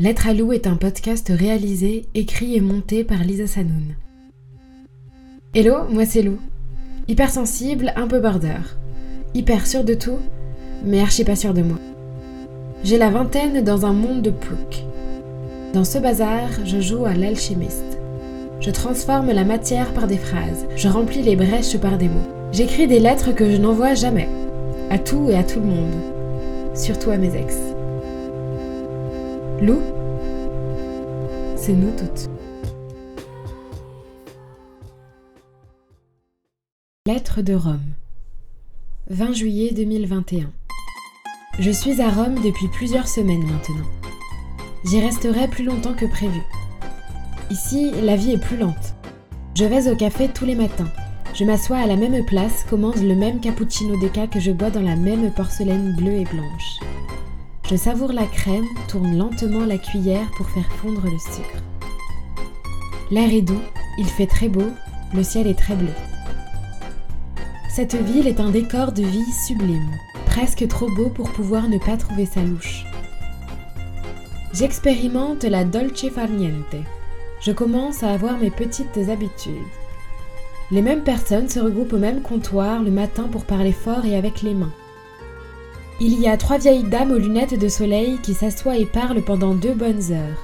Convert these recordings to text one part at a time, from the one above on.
Lettre à Lou est un podcast réalisé, écrit et monté par Lisa Sanoun. Hello, moi c'est Lou. Hypersensible, un peu border. Hyper sûr de tout, mais archi pas sûr de moi. J'ai la vingtaine dans un monde de plouc. Dans ce bazar, je joue à l'alchimiste. Je transforme la matière par des phrases, je remplis les brèches par des mots. J'écris des lettres que je n'envoie jamais, à tout et à tout le monde, surtout à mes ex. Lou, c'est nous toutes. Lettre de Rome. 20 juillet 2021. Je suis à Rome depuis plusieurs semaines maintenant. J'y resterai plus longtemps que prévu. Ici, la vie est plus lente. Je vais au café tous les matins. Je m'assois à la même place, commande le même cappuccino deca que je bois dans la même porcelaine bleue et blanche. Je savoure la crème, tourne lentement la cuillère pour faire fondre le sucre. L'air est doux, il fait très beau, le ciel est très bleu. Cette ville est un décor de vie sublime, presque trop beau pour pouvoir ne pas trouver sa louche. J'expérimente la dolce far niente, je commence à avoir mes petites habitudes. Les mêmes personnes se regroupent au même comptoir le matin pour parler fort et avec les mains. Il y a trois vieilles dames aux lunettes de soleil qui s'assoient et parlent pendant deux bonnes heures.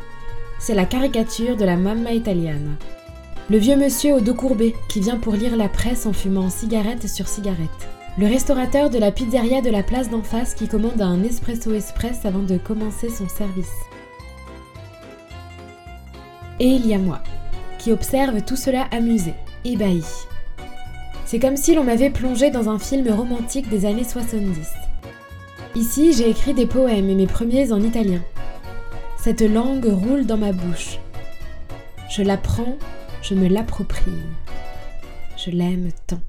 C'est la caricature de la mamma italiana. Le vieux monsieur au dos courbé qui vient pour lire la presse en fumant cigarette sur cigarette. Le restaurateur de la pizzeria de la place d'en face qui commande un espresso express avant de commencer son service. Et il y a moi, qui observe tout cela amusé, ébahi. C'est comme si l'on m'avait plongé dans un film romantique des années 70. Ici, j'ai écrit des poèmes et mes premiers en italien. Cette langue roule dans ma bouche. Je l'apprends, je me l'approprie. Je l'aime tant.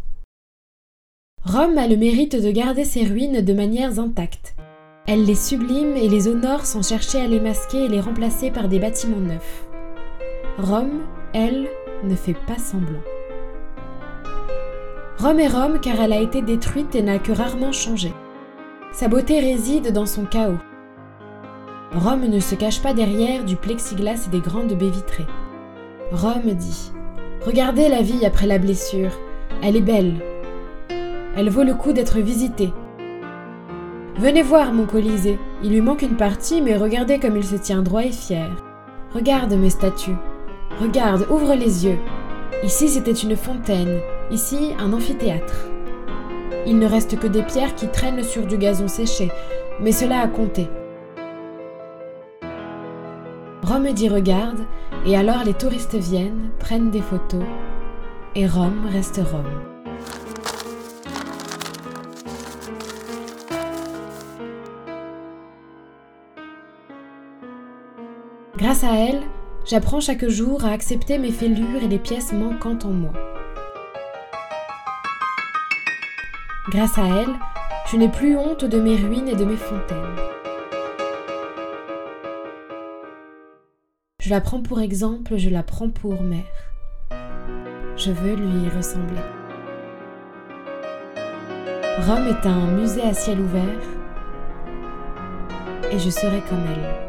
Rome a le mérite de garder ses ruines de manières intactes. Elle les sublime et les honore sans chercher à les masquer et les remplacer par des bâtiments neufs. Rome, elle, ne fait pas semblant. Rome est Rome car elle a été détruite et n'a que rarement changé. Sa beauté réside dans son chaos. Rome ne se cache pas derrière du plexiglas et des grandes baies vitrées. Rome dit Regardez la vie après la blessure, elle est belle. Elle vaut le coup d'être visitée. Venez voir mon Colisée, il lui manque une partie, mais regardez comme il se tient droit et fier. Regarde mes statues, Regarde, ouvre les yeux. Ici, c'était une fontaine, ici, un amphithéâtre. Il ne reste que des pierres qui traînent sur du gazon séché, mais cela a compté. Rome dit regarde, et alors les touristes viennent, prennent des photos, et Rome reste Rome. Grâce à elle, J'apprends chaque jour à accepter mes fêlures et les pièces manquantes en moi. Grâce à elle, je n'ai plus honte de mes ruines et de mes fontaines. Je la prends pour exemple, je la prends pour mère. Je veux lui ressembler. Rome est un musée à ciel ouvert et je serai comme elle.